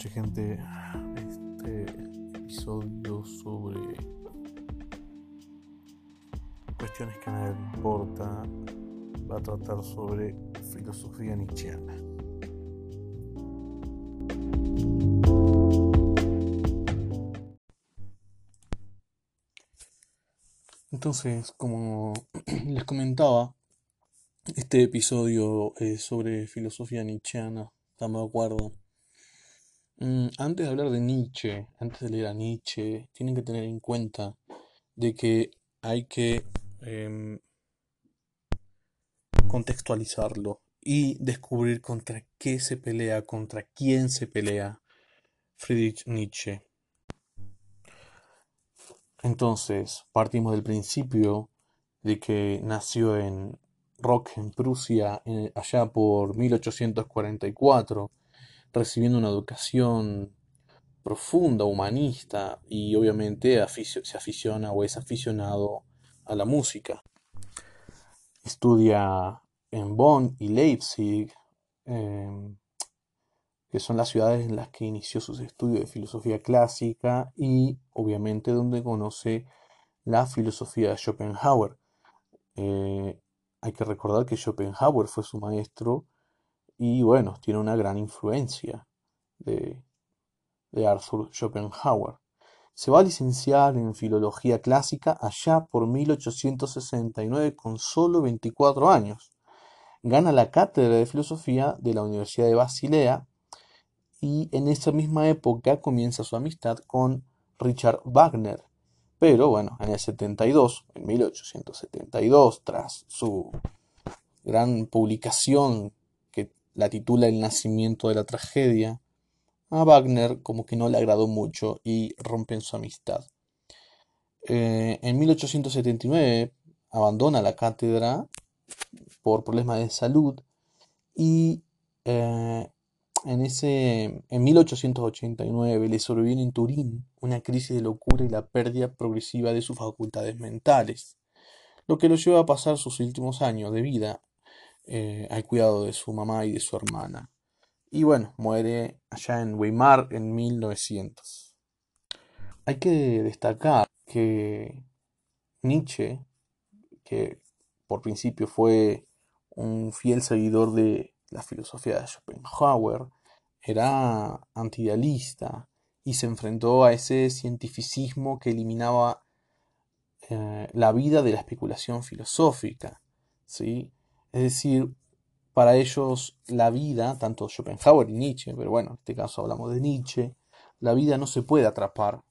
noches gente. Este episodio sobre cuestiones que a nadie le importa va a tratar sobre filosofía nietzscheana. Entonces, como les comentaba, este episodio es sobre filosofía nietzscheana, estamos de acuerdo. Mm, antes de hablar de Nietzsche, antes de leer a Nietzsche, tienen que tener en cuenta de que hay que em, contextualizarlo y descubrir contra qué se pelea, contra quién se pelea Friedrich Nietzsche. Entonces, partimos del principio de que nació en Rock, en Prusia, allá por 1844 recibiendo una educación profunda, humanista, y obviamente se aficiona o es aficionado a la música. Estudia en Bonn y Leipzig, em, que son las ciudades en las que inició sus estudios de filosofía clásica y obviamente donde conoce la filosofía de Schopenhauer. Eh, hay que recordar que Schopenhauer fue su maestro y bueno, tiene una gran influencia de, Arthur Schopenhauer. Se va a licenciar en filología clásica allá por 1869 con solo 24 años. Gana la cátedra de filosofía de la Universidad de Basilea y en esa misma época comienza su amistad con Richard Wagner. Pero bueno, en el 72, en 1872, tras su gran publicación la titula El nacimiento de la tragedia, a Wagner como que no le agradó mucho y rompen su amistad. Eh, en 1879 abandona la cátedra por problemas de salud y eh, en, ese, en 1889 le sobreviene en Turín una crisis de locura y la pérdida progresiva de sus facultades mentales, lo que lo lleva a pasar sus últimos años de vida eh, al cuidado de su mamá y de su hermana. Y bueno, muere allá en Weimar en 1900. Hay que destacar que Nietzsche, que por principio fue un fiel seguidor de la filosofía de Schopenhauer, era antidealista y se enfrentó a ese cientificismo que eliminaba eh, la vida de la especulación filosófica. ¿sí? Es decir, para ellos la vida, tanto Schopenhauer y Nietzsche, pero bueno, en este caso hablamos de Nietzsche, la vida no se puede atrapar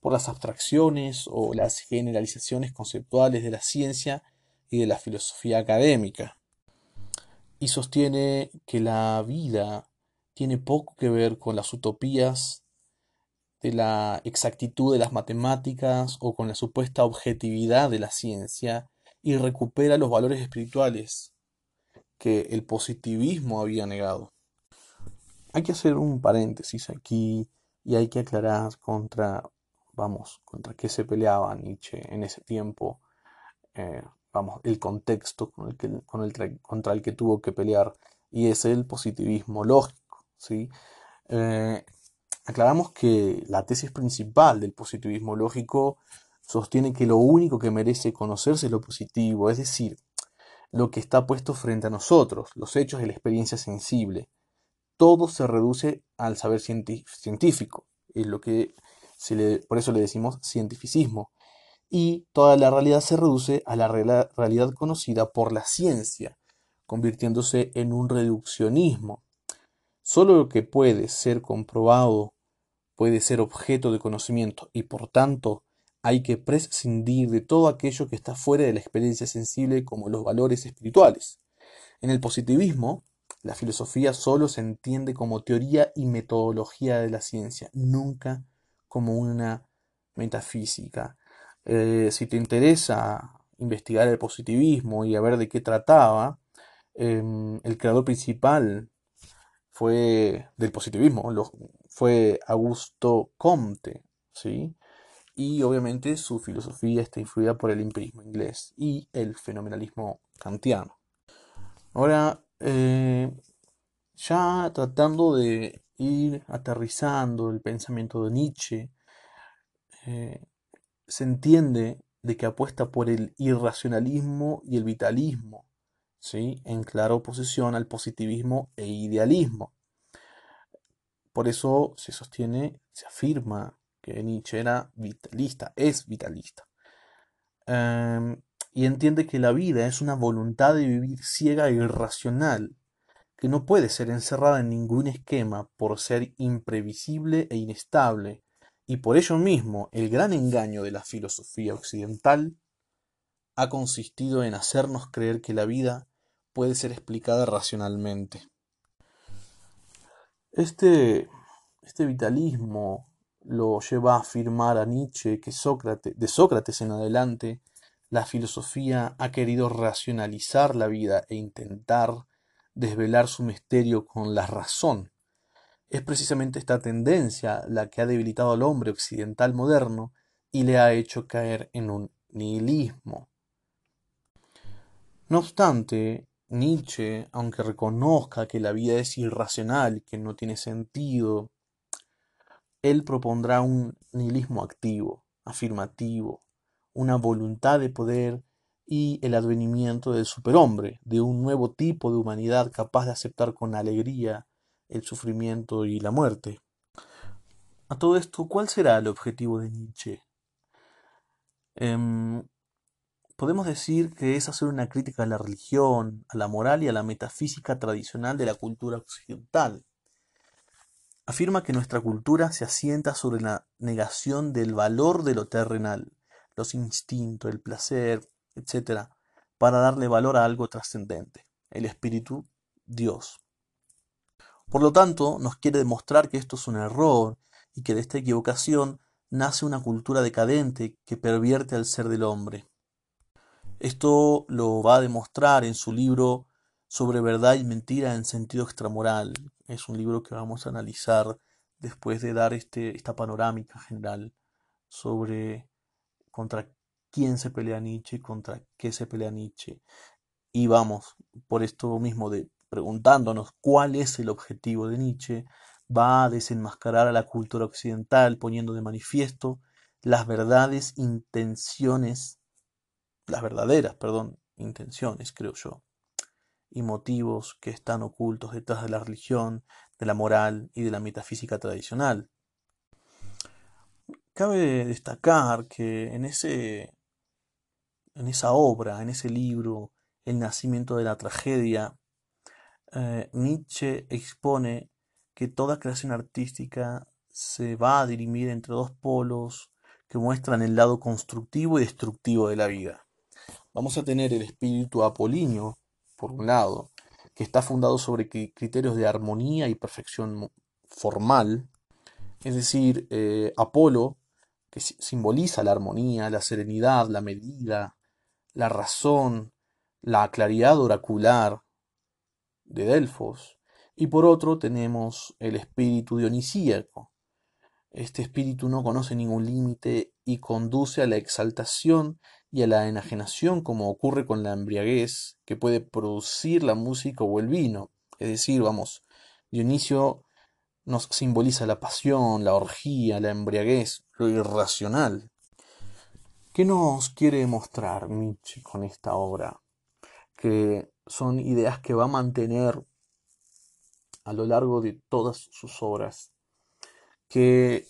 por las abstracciones o las generalizaciones conceptuales de la ciencia y de la filosofía académica. Y sostiene que la vida tiene poco que ver con las utopías de la exactitud de las matemáticas o con la supuesta objetividad de la ciencia y recupera los valores espirituales que el positivismo había negado. Hay que hacer un paréntesis aquí y hay que aclarar contra, vamos, contra qué se peleaba Nietzsche en ese tiempo, eh, vamos, el contexto con el que, con el, contra el que tuvo que pelear y es el positivismo lógico, ¿sí? Eh, aclaramos que la tesis principal del positivismo lógico sostiene que lo único que merece conocerse es lo positivo, es decir, lo que está puesto frente a nosotros, los hechos y la experiencia sensible. Todo se reduce al saber científico, es lo que por eso le decimos cientificismo. Y toda la realidad se reduce a la realidad conocida por la ciencia, convirtiéndose en un reduccionismo. Solo lo que puede ser comprobado puede ser objeto de conocimiento y por tanto hay que prescindir de todo aquello que está fuera de la experiencia sensible como los valores espirituales. En el positivismo, la filosofía solo se entiende como teoría y metodología de la ciencia, nunca como una metafísica. Eh, si te interesa investigar el positivismo y a ver de qué trataba, em, el creador principal fue del positivismo, fue Augusto Comte, ¿sí? Y obviamente su filosofía está influida por el empirismo inglés y el fenomenalismo kantiano. Ahora, eh, ya tratando de ir aterrizando el pensamiento de Nietzsche, eh, se entiende de que apuesta por el irracionalismo y el vitalismo, ¿sí? en clara oposición al positivismo e idealismo. Por eso se sostiene, se afirma Nietzsche era vitalista, es vitalista. Em, y entiende que la vida es una voluntad de vivir ciega e irracional, que no puede ser encerrada en ningún esquema por ser imprevisible e inestable, y por ello mismo el gran engaño de la filosofía occidental ha consistido en hacernos creer que la vida puede ser explicada racionalmente. Este, este vitalismo lo lleva a afirmar a Nietzsche que Sócrates, de Sócrates en adelante, la filosofía ha querido racionalizar la vida e intentar desvelar su misterio con la razón. Es precisamente esta tendencia la que ha debilitado al hombre occidental moderno y le ha hecho caer en un nihilismo. No obstante, Nietzsche, aunque reconozca que la vida es irracional, que no tiene sentido, él propondrá un nihilismo activo, afirmativo, una voluntad de poder y el advenimiento del superhombre, de un nuevo tipo de humanidad capaz de aceptar con alegría el sufrimiento y la muerte. A todo esto, ¿cuál será el objetivo de Nietzsche? Em, podemos decir que es hacer una crítica a la religión, a la moral y a la metafísica tradicional de la cultura occidental. Afirma que nuestra cultura se asienta sobre la negación del valor de lo terrenal, los instintos, el placer, etc., para darle valor a algo trascendente, el espíritu, Dios. Por lo tanto, nos quiere demostrar que esto es un error y que de esta equivocación nace una cultura decadente que pervierte al ser del hombre. Esto lo va a demostrar en su libro sobre verdad y mentira en sentido extramoral. Es un libro que vamos a analizar después de dar este, esta panorámica general sobre contra quién se pelea Nietzsche y contra qué se pelea Nietzsche. Y vamos, por esto mismo de preguntándonos cuál es el objetivo de Nietzsche, va a desenmascarar a la cultura occidental poniendo de manifiesto las verdades intenciones, las verdaderas, perdón, intenciones, creo yo, y motivos que están ocultos detrás de la religión, de la moral y de la metafísica tradicional. Cabe destacar que en ese en esa obra, en ese libro, El nacimiento de la tragedia, eh, Nietzsche expone que toda creación artística se va a dirimir entre dos polos que muestran el lado constructivo y destructivo de la vida. Vamos a tener el espíritu apolíneo, por un lado, que está fundado sobre criterios de armonía y perfección formal, es decir, eh, Apolo, que simboliza la armonía, la serenidad, la medida, la razón, la claridad oracular, de Delfos, y por otro tenemos el espíritu dionisíaco. Este espíritu no conoce ningún límite y conduce a la exaltación y a la enajenación como ocurre con la embriaguez que puede producir la música o el vino. Es decir, vamos, Dionisio nos simboliza la pasión, la orgía, la embriaguez, lo irracional. ¿Qué nos quiere mostrar Nietzsche con esta obra? Que son ideas que va a mantener a lo largo de todas sus obras, que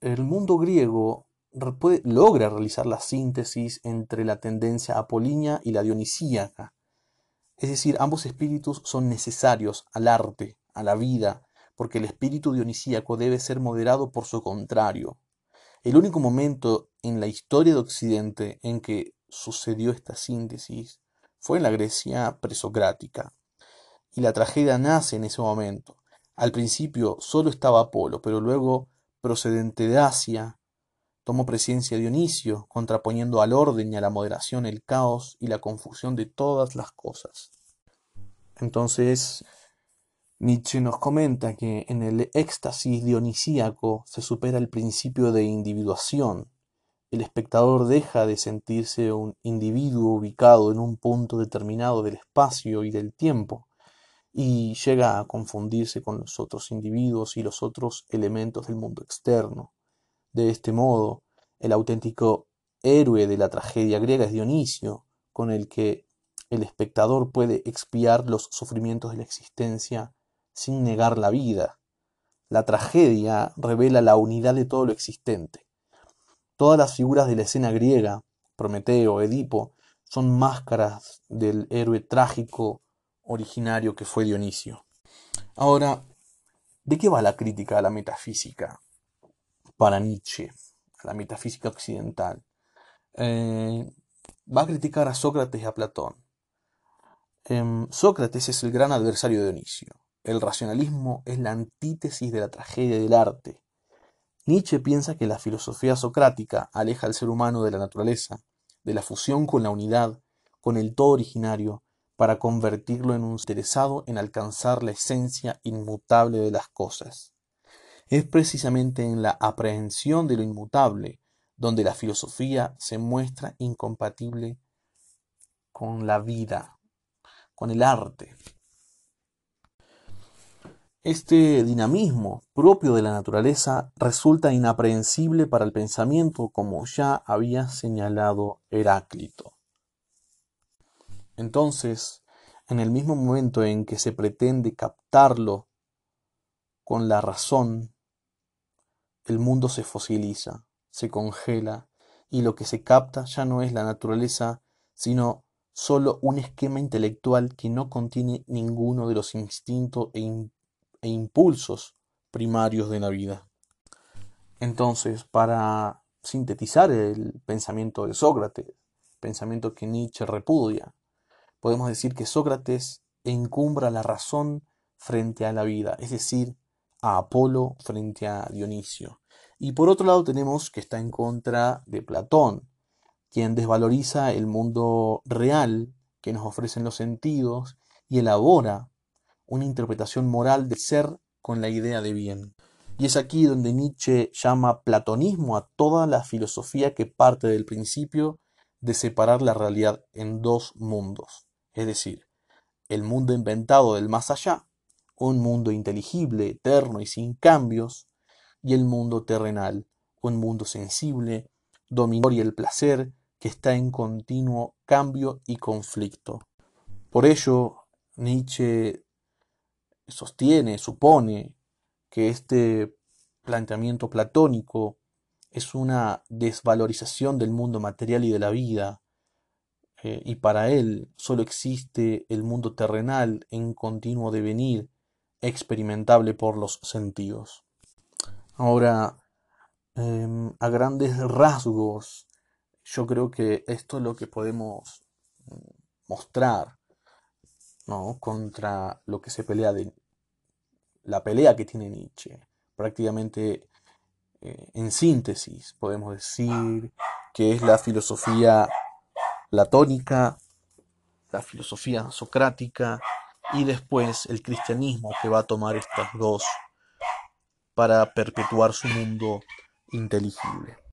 el mundo griego logra realizar la síntesis entre la tendencia apolínea y la dionisíaca. Es decir, ambos espíritus son necesarios al arte, a la vida, porque el espíritu dionisíaco debe ser moderado por su contrario. El único momento en la historia de Occidente en que sucedió esta síntesis fue en la Grecia presocrática. Y la tragedia nace en ese momento. Al principio solo estaba Apolo, pero luego, procedente de Asia, tomó presencia Dionisio, contraponiendo al orden y a la moderación el caos y la confusión de todas las cosas. Entonces, Nietzsche nos comenta que en el éxtasis dionisíaco se supera el principio de individuación, el espectador deja de sentirse un individuo ubicado en un punto determinado del espacio y del tiempo, y llega a confundirse con los otros individuos y los otros elementos del mundo externo. De este modo, el auténtico héroe de la tragedia griega es Dionisio, con el que el espectador puede expiar los sufrimientos de la existencia sin negar la vida. La tragedia revela la unidad de todo lo existente. Todas las figuras de la escena griega, Prometeo, Edipo, son máscaras del héroe trágico originario que fue Dionisio. Ahora, ¿de qué va la crítica a la metafísica para Nietzsche, la metafísica occidental? Eh, va a criticar a Sócrates y a Platón. Em, Sócrates es el gran adversario de Dionisio. El racionalismo es la antítesis de la tragedia del arte. Nietzsche piensa que la filosofía socrática aleja al ser humano de la naturaleza, de la fusión con la unidad, con el todo originario, para convertirlo en un interesado en alcanzar la esencia inmutable de las cosas. Es precisamente en la aprehensión de lo inmutable donde la filosofía se muestra incompatible con la vida, con el arte. Este dinamismo propio de la naturaleza resulta inaprehensible para el pensamiento como ya había señalado Heráclito. Entonces, en el mismo momento en que se pretende captarlo con la razón, el mundo se fosiliza, se congela, y lo que se capta ya no es la naturaleza, sino solo un esquema intelectual que no contiene ninguno de los instintos e, e impulsos primarios de la vida. Entonces, para sintetizar el pensamiento de Sócrates, pensamiento que Nietzsche repudia, podemos decir que Sócrates encumbra la razón frente a la vida, es decir, a Apolo frente a Dionisio. Y por otro lado tenemos que está en contra de Platón, quien desvaloriza el mundo real que nos ofrecen los sentidos y elabora una interpretación moral del ser con la idea de bien. Y es aquí donde Nietzsche llama platonismo a toda la filosofía que parte del principio de separar la realidad en dos mundos, es decir, el mundo inventado del más allá, un mundo inteligible, eterno y sin cambios, y el mundo terrenal, un mundo sensible, dominador y el placer que está en continuo cambio y conflicto. Por ello, Nietzsche sostiene, supone, que este planteamiento platónico es una desvalorización del mundo material y de la vida, eh, y para él solo existe el mundo terrenal en continuo devenir, experimentable por los sentidos. Ahora, em, a grandes rasgos, yo creo que esto es lo que podemos mm, mostrar ¿no? contra lo que se pelea de la pelea que tiene Nietzsche. Prácticamente eh, en síntesis podemos decir que es la filosofía platónica, la filosofía socrática y después el cristianismo que va a tomar estas dos para perpetuar su mundo inteligible.